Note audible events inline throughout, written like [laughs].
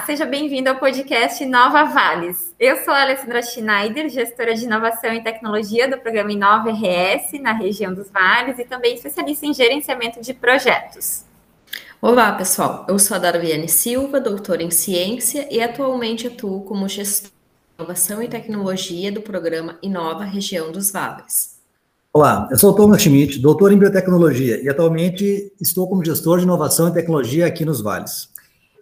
Olá, seja bem-vindo ao podcast Nova Vales. Eu sou a Alessandra Schneider, gestora de inovação e tecnologia do programa Inova RS na região dos Vales e também especialista em gerenciamento de projetos. Olá, pessoal. Eu sou a Darviane Silva, doutora em ciência e atualmente atuo como gestora de inovação e tecnologia do programa Inova Região dos Vales. Olá, eu sou o Thomas Schmidt, doutor em biotecnologia e atualmente estou como gestor de inovação e tecnologia aqui nos Vales.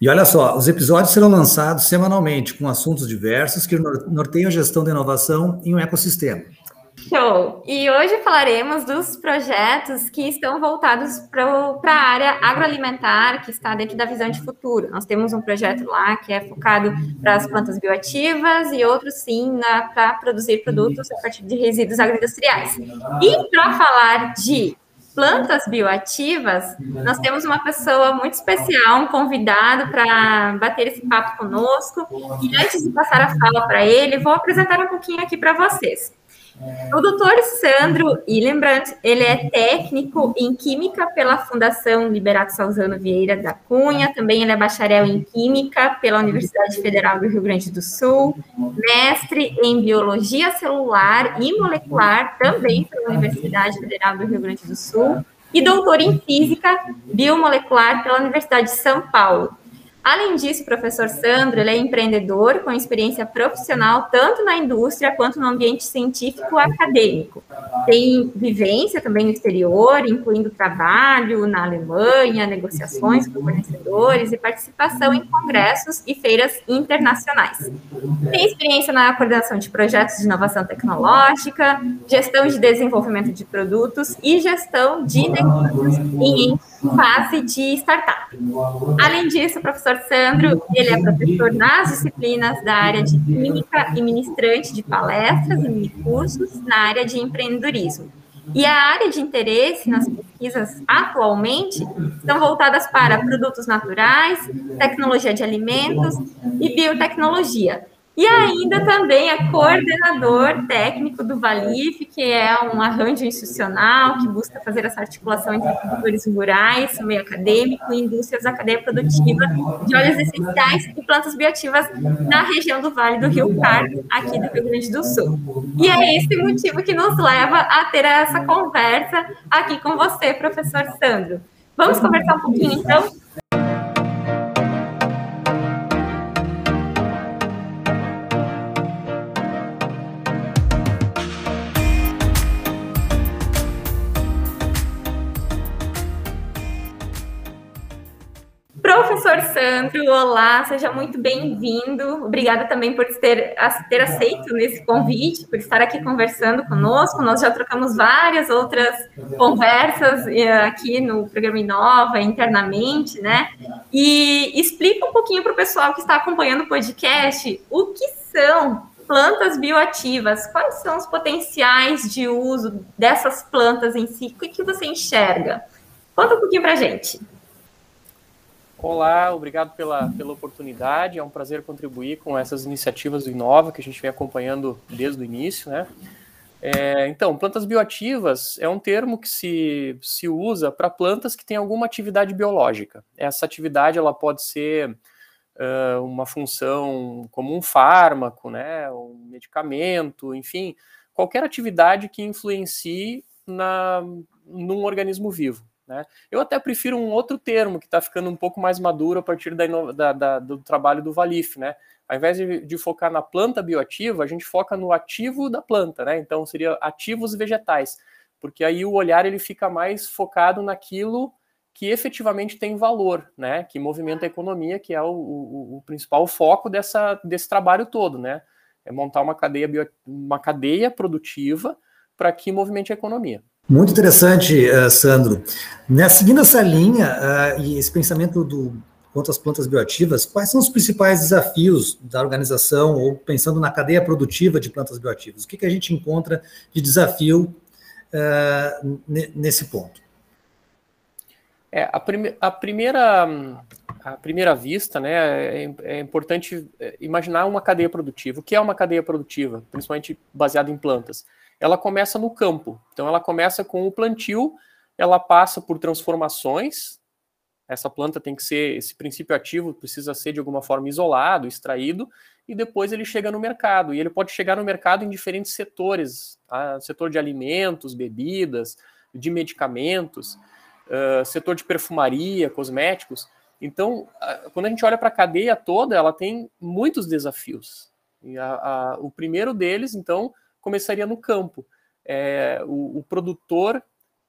E olha só, os episódios serão lançados semanalmente com assuntos diversos que norteiam a gestão da inovação em um ecossistema. Show! E hoje falaremos dos projetos que estão voltados para a área agroalimentar, que está dentro da visão de futuro. Nós temos um projeto lá que é focado para as plantas bioativas e outro, sim, para produzir produtos a partir de resíduos agroindustriais. E para falar de plantas bioativas, nós temos uma pessoa muito especial, um convidado para bater esse papo conosco. E antes de passar a fala para ele, vou apresentar um pouquinho aqui para vocês. O doutor Sandro Ilembrandt, ele é técnico em Química pela Fundação Liberato Salzano Vieira da Cunha, também ele é bacharel em Química pela Universidade Federal do Rio Grande do Sul, mestre em Biologia Celular e Molecular, também pela Universidade Federal do Rio Grande do Sul, e doutor em Física Biomolecular pela Universidade de São Paulo. Além disso, o professor Sandro é empreendedor com experiência profissional tanto na indústria quanto no ambiente científico acadêmico. Tem vivência também no exterior, incluindo trabalho na Alemanha, negociações com fornecedores e participação em congressos e feiras internacionais. Tem experiência na coordenação de projetos de inovação tecnológica, gestão de desenvolvimento de produtos e gestão de negócios em fase de startup. Além disso, o professor Sandro, ele é professor nas disciplinas da área de Química e ministrante de palestras e cursos na área de empreendedorismo. E a área de interesse nas pesquisas atualmente estão voltadas para produtos naturais, tecnologia de alimentos e biotecnologia. E ainda também é coordenador técnico do Valif, que é um arranjo institucional que busca fazer essa articulação entre produtores rurais, meio acadêmico e indústrias da cadeia produtiva de óleos essenciais e plantas bioativas na região do Vale do Rio Pardo, aqui do Rio Grande do Sul. E é esse motivo que nos leva a ter essa conversa aqui com você, professor Sandro. Vamos conversar um pouquinho, então? Professor Sandro, olá, seja muito bem-vindo. Obrigada também por ter, ter aceito esse convite, por estar aqui conversando conosco. Nós já trocamos várias outras conversas eh, aqui no programa Inova, internamente, né? E explica um pouquinho para o pessoal que está acompanhando o podcast o que são plantas bioativas, quais são os potenciais de uso dessas plantas em si, o que você enxerga? Conta um pouquinho para a gente. Olá, obrigado pela, pela oportunidade. É um prazer contribuir com essas iniciativas do Inova que a gente vem acompanhando desde o início, né? É, então, plantas bioativas é um termo que se, se usa para plantas que têm alguma atividade biológica. Essa atividade ela pode ser uh, uma função como um fármaco, né, um medicamento, enfim, qualquer atividade que influencie na, num organismo vivo. Né? Eu até prefiro um outro termo que está ficando um pouco mais maduro a partir da, da, da, do trabalho do Valif. Né? Ao invés de, de, focar na planta bioativa, a gente foca no ativo da planta, né? então seria ativos vegetais, porque aí o olhar ele fica mais focado naquilo que efetivamente tem valor, né? que movimenta a economia, que é o, o, o principal foco dessa, desse trabalho todo. Né? É montar uma cadeia, bio, uma cadeia produtiva para que movimente a economia. Muito interessante, uh, Sandro. Né, seguindo essa linha uh, e esse pensamento do quanto às plantas bioativas, quais são os principais desafios da organização, ou pensando na cadeia produtiva de plantas bioativas? O que, que a gente encontra de desafio uh, nesse ponto? É, a, prime a, primeira, a primeira vista, né, é, é, importante imaginar uma cadeia produtiva. O que é uma cadeia produtiva, principalmente baseada em plantas? Ela começa no campo. Então, ela começa com o plantio, ela passa por transformações. Essa planta tem que ser, esse princípio ativo precisa ser de alguma forma isolado, extraído, e depois ele chega no mercado. E ele pode chegar no mercado em diferentes setores: tá? setor de alimentos, bebidas, de medicamentos uh, setor de perfumaria, cosméticos. Então, quando a gente olha para a cadeia toda, ela tem muitos desafios. E a, a, o primeiro deles, então, começaria no campo. É, o, o, produtor,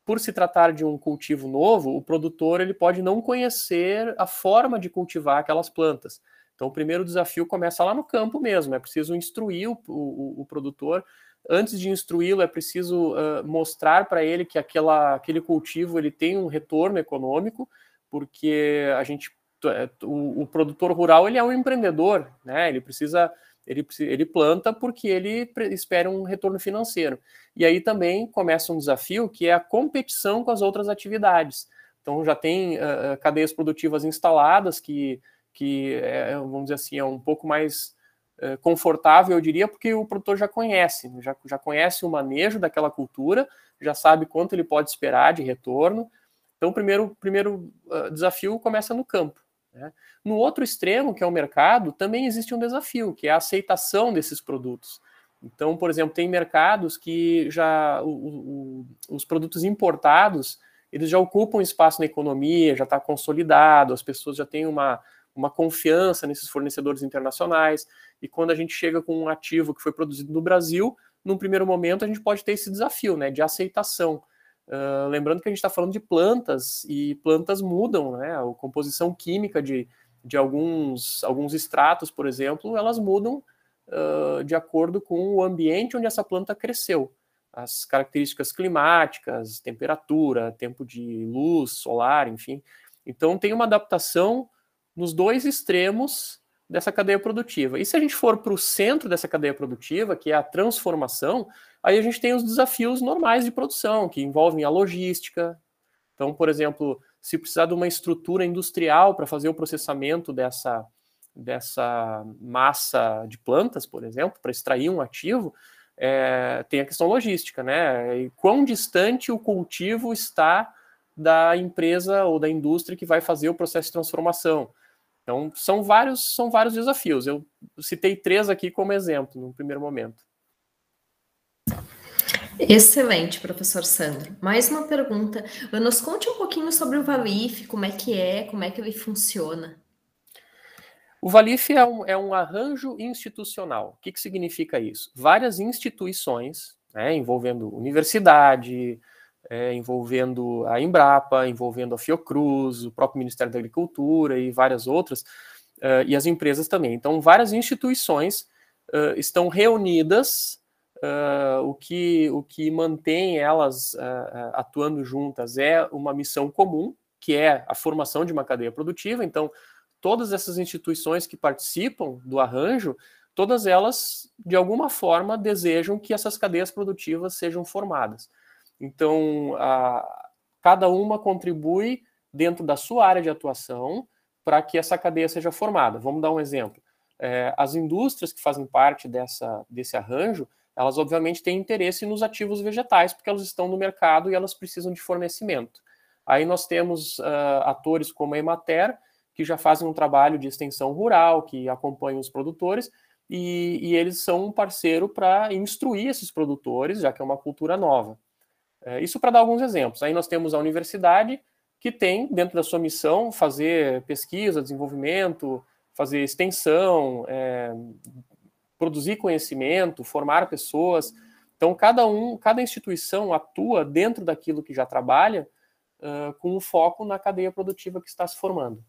por se tratar de um cultivo novo, o produtor ele pode não conhecer a forma de cultivar aquelas plantas. Então, o primeiro desafio começa lá no campo mesmo. É preciso instruir o, o, o produtor antes de instruí-lo, é preciso uh, mostrar para ele que aquela, aquele cultivo ele tem um retorno econômico, porque a gente, é, o, o, produtor rural ele é um empreendedor, né? Ele precisa, ele, ele planta porque ele espera um retorno financeiro. E aí também começa um desafio que é a competição com as outras atividades. Então já tem uh, cadeias produtivas instaladas que, que é, vamos dizer assim, é um pouco mais eh, confortável, eu diria, porque o produtor já conhece, já, já conhece o manejo daquela cultura, já sabe quanto ele pode esperar de retorno. Então, o primeiro, primeiro uh, desafio começa no campo. Né? No outro extremo, que é o mercado, também existe um desafio, que é a aceitação desses produtos. Então, por exemplo, tem mercados que já o, o, os produtos importados eles já ocupam espaço na economia, já está consolidado, as pessoas já têm uma, uma confiança nesses fornecedores internacionais. E quando a gente chega com um ativo que foi produzido no Brasil, num primeiro momento a gente pode ter esse desafio né, de aceitação. Uh, lembrando que a gente está falando de plantas e plantas mudam, né? A composição química de, de alguns, alguns extratos, por exemplo, elas mudam uh, de acordo com o ambiente onde essa planta cresceu. As características climáticas, temperatura, tempo de luz solar, enfim. Então tem uma adaptação nos dois extremos dessa cadeia produtiva. E se a gente for para o centro dessa cadeia produtiva, que é a transformação, aí a gente tem os desafios normais de produção, que envolvem a logística. Então, por exemplo, se precisar de uma estrutura industrial para fazer o processamento dessa, dessa massa de plantas, por exemplo, para extrair um ativo, é, tem a questão logística, né? E quão distante o cultivo está da empresa ou da indústria que vai fazer o processo de transformação. Então, são vários, são vários desafios. Eu citei três aqui como exemplo, no primeiro momento. Excelente, professor Sandro. Mais uma pergunta. Nos conte um pouquinho sobre o Valif, como é que é, como é que ele funciona. O Valif é um, é um arranjo institucional. O que, que significa isso? Várias instituições, né, envolvendo universidade, é, envolvendo a Embrapa, envolvendo a Fiocruz, o próprio Ministério da Agricultura e várias outras, uh, e as empresas também. Então, várias instituições uh, estão reunidas, uh, o, que, o que mantém elas atuando juntas é uma missão comum, que é a formação de uma cadeia produtiva. Então, todas essas instituições que participam do arranjo, todas elas, de alguma forma, desejam que essas cadeias produtivas sejam formadas. Então, a, cada uma contribui dentro da sua área de atuação para que essa cadeia seja formada. Vamos dar um exemplo. É, as indústrias que fazem parte dessa, desse arranjo, elas obviamente têm interesse nos ativos vegetais, porque elas estão no mercado e elas precisam de fornecimento. Aí nós temos uh, atores como a Emater, que já fazem um trabalho de extensão rural, que acompanham os produtores, e, e eles são um parceiro para instruir esses produtores, já que é uma cultura nova. É, isso para dar alguns exemplos. Aí nós temos a universidade, que tem dentro da sua missão fazer pesquisa, desenvolvimento, fazer extensão, é, produzir conhecimento, formar pessoas. Então, cada um, cada instituição atua dentro daquilo que já trabalha, uh, com um foco na cadeia produtiva que está se formando.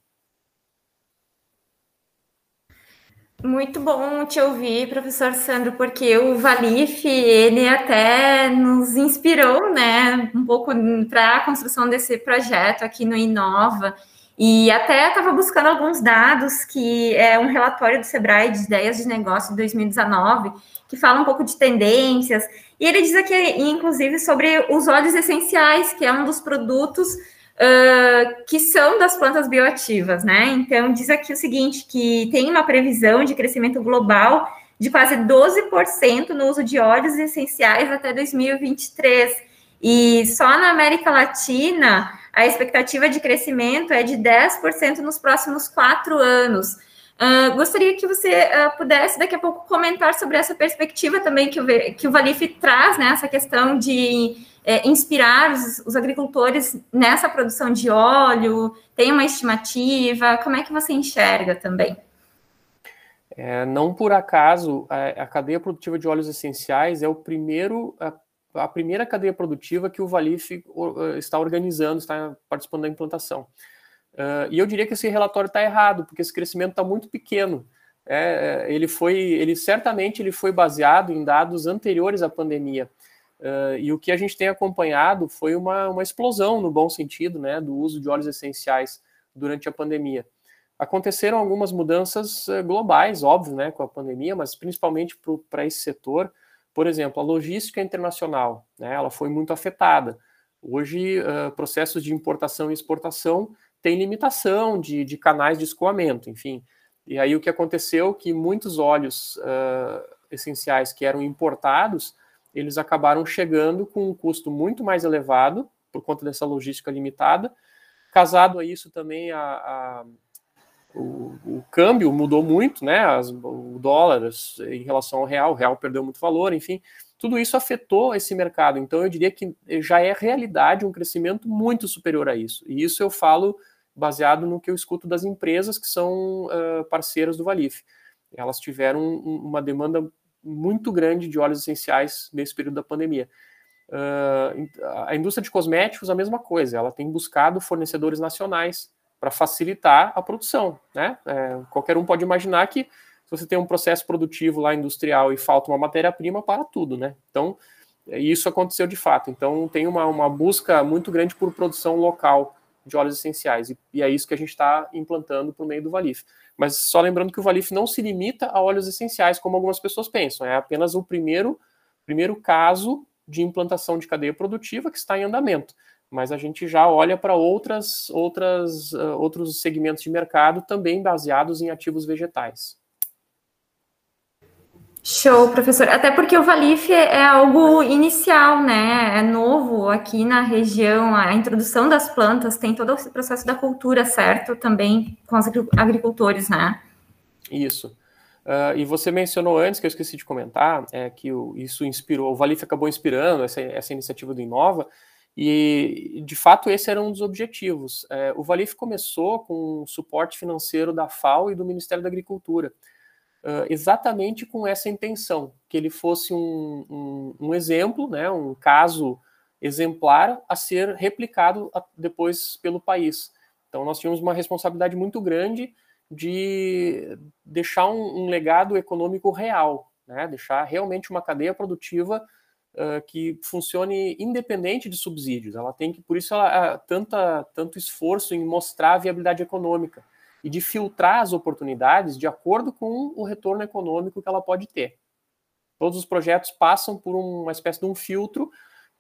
Muito bom te ouvir, professor Sandro, porque o Valif, ele até nos inspirou, né, um pouco para a construção desse projeto aqui no Inova. E até estava buscando alguns dados, que é um relatório do Sebrae de ideias de negócio de 2019, que fala um pouco de tendências. E ele diz aqui, inclusive, sobre os óleos essenciais, que é um dos produtos uh, que são das plantas bioativas, né? Então, diz aqui o seguinte, que tem uma previsão de crescimento global de quase 12% no uso de óleos essenciais até 2023. E só na América Latina, a expectativa de crescimento é de 10% nos próximos quatro anos. Uh, gostaria que você uh, pudesse daqui a pouco comentar sobre essa perspectiva também que o, que o Valif traz, né, essa questão de é, inspirar os, os, agricultores nessa produção de óleo, tem uma estimativa, como é que você enxerga também? É, não por acaso, a, a, cadeia produtiva de óleos essenciais é o primeiro, a, a primeira cadeia produtiva que o Valif está organizando, está participando da implantação. Uh, e eu diria que esse relatório está errado, porque esse crescimento está muito pequeno. É, ele foi, ele certamente ele foi baseado em dados anteriores à pandemia. Uh, e o que a gente tem acompanhado foi uma, uma explosão, no bom sentido, né, do uso de óleos essenciais durante a pandemia. Aconteceram algumas mudanças uh, globais, óbvio, né, com a pandemia, mas principalmente para esse setor. Por exemplo, a logística internacional, né, ela foi muito afetada. Hoje, uh, processos de importação e exportação tem limitação de, de canais de escoamento, enfim. E aí o que aconteceu que muitos óleos uh, essenciais que eram importados, eles acabaram chegando com um custo muito mais elevado por conta dessa logística limitada. Casado a isso também a, a o, o, câmbio mudou muito, né? As, o dólar em relação ao real, o real perdeu muito valor, enfim, tudo isso afetou esse mercado. Então eu diria que já é realidade um crescimento muito superior a isso. E isso eu falo baseado no que eu escuto das empresas que são uh, parceiras do Valif. Elas tiveram um, uma demanda muito grande de óleos essenciais nesse período da pandemia. Uh, a indústria de cosméticos, a mesma coisa, ela tem buscado fornecedores nacionais para facilitar a produção. Né? É, qualquer um pode imaginar que se você tem um processo produtivo lá industrial e falta uma matéria-prima, para tudo. Né? Então, isso aconteceu de fato. Então, tem uma, uma busca muito grande por produção local de óleos essenciais. E, e é isso que a gente está implantando por meio do Valif. Mas só lembrando que o Valif não se limita a óleos essenciais, como algumas pessoas pensam. É apenas o primeiro, primeiro caso de implantação de cadeia produtiva que está em andamento. Mas a gente já olha para outras, outras, uh, outros segmentos de mercado também baseados em ativos vegetais. Show, professor. Até porque o Valif é algo inicial, né? É novo aqui na região. A introdução das plantas tem todo esse processo da cultura, certo? Também com os agricultores, né? Isso. Uh, e você mencionou antes, que eu esqueci de comentar, é que o, isso inspirou, o Valif acabou inspirando essa, essa iniciativa do Inova, e de fato esse era um dos objetivos. É, o Valif começou com suporte financeiro da FAO e do Ministério da Agricultura uh, exatamente com essa intenção, que ele fosse um, um, um, exemplo, né, um caso exemplar a ser replicado depois pelo país. Então, nós tínhamos uma responsabilidade muito grande de deixar um, um legado econômico real, né, deixar realmente uma cadeia produtiva uh, que funcione independente de subsídios. Ela tem que, por isso, ela, tanta, tanto esforço em mostrar a viabilidade econômica e de filtrar as oportunidades de acordo com o retorno econômico que ela pode ter. Todos os projetos passam por uma espécie de um filtro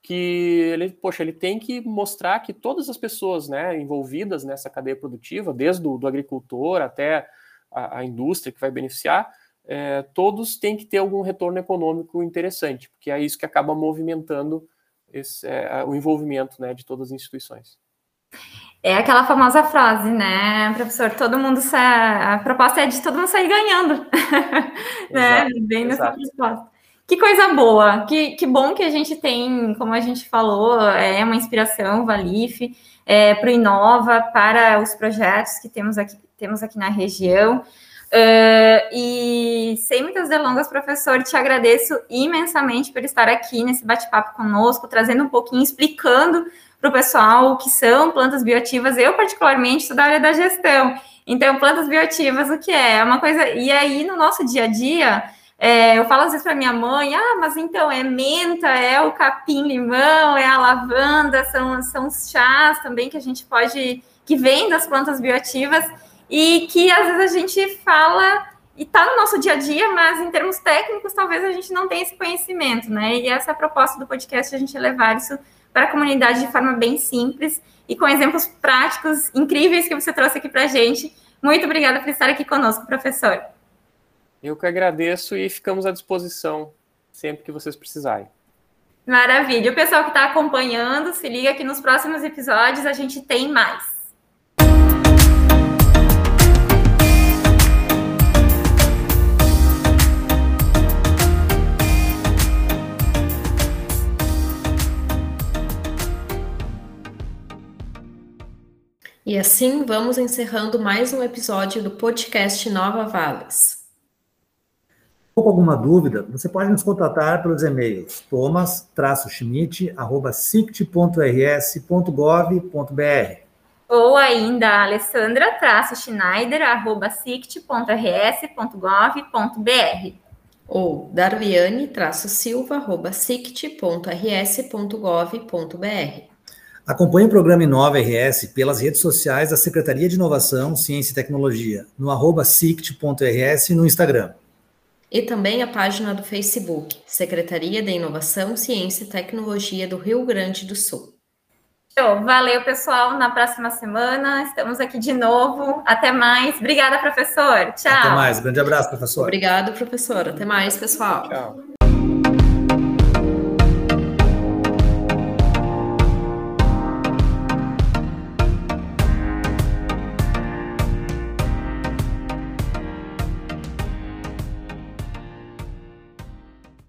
que ele, poxa, ele tem que mostrar que todas as pessoas, né, envolvidas nessa cadeia produtiva, desde o do agricultor até a, a indústria que vai beneficiar, é, todos têm que ter algum retorno econômico interessante, porque é isso que acaba movimentando esse, é, o envolvimento, né, de todas as instituições. É aquela famosa frase, né, professor? Todo mundo sa... a proposta é de todo mundo sair ganhando, [laughs] né? Bem nessa proposta. Que coisa boa, que, que bom que a gente tem, como a gente falou, é uma inspiração, Valif, é, para o Inova, para os projetos que temos aqui, temos aqui na região. Uh, e sem muitas delongas, professor, te agradeço imensamente por estar aqui nesse bate-papo conosco, trazendo um pouquinho, explicando para o pessoal o que são plantas bioativas. Eu, particularmente, sou da área da gestão. Então, plantas bioativas, o que é? É uma coisa. E aí, no nosso dia a dia, é, eu falo às vezes para minha mãe: ah, mas então é menta, é o capim-limão, é a lavanda, são, são os chás também que a gente pode. que vem das plantas bioativas e que às vezes a gente fala e está no nosso dia a dia, mas em termos técnicos talvez a gente não tenha esse conhecimento, né? E essa é a proposta do podcast, a gente levar isso para a comunidade de forma bem simples e com exemplos práticos incríveis que você trouxe aqui para a gente. Muito obrigada por estar aqui conosco, professor. Eu que agradeço e ficamos à disposição sempre que vocês precisarem. Maravilha. O pessoal que está acompanhando, se liga que nos próximos episódios a gente tem mais. E assim vamos encerrando mais um episódio do podcast Nova Vales. Com alguma dúvida, você pode nos contatar pelos e-mails thomas-schmidt.sict.rs.gov.br ou ainda alessandra-schneider.sict.rs.gov.br ou darwiane-silva.sict.rs.gov.br Acompanhe o programa Inova RS pelas redes sociais da Secretaria de Inovação, Ciência e Tecnologia, no arroba sict.rs e no Instagram. E também a página do Facebook, Secretaria de Inovação, Ciência e Tecnologia do Rio Grande do Sul. Show. Valeu, pessoal. Na próxima semana estamos aqui de novo. Até mais. Obrigada, professor. Tchau. Até mais. Grande abraço, professor. Obrigado, professor. Até mais, pessoal. Tchau.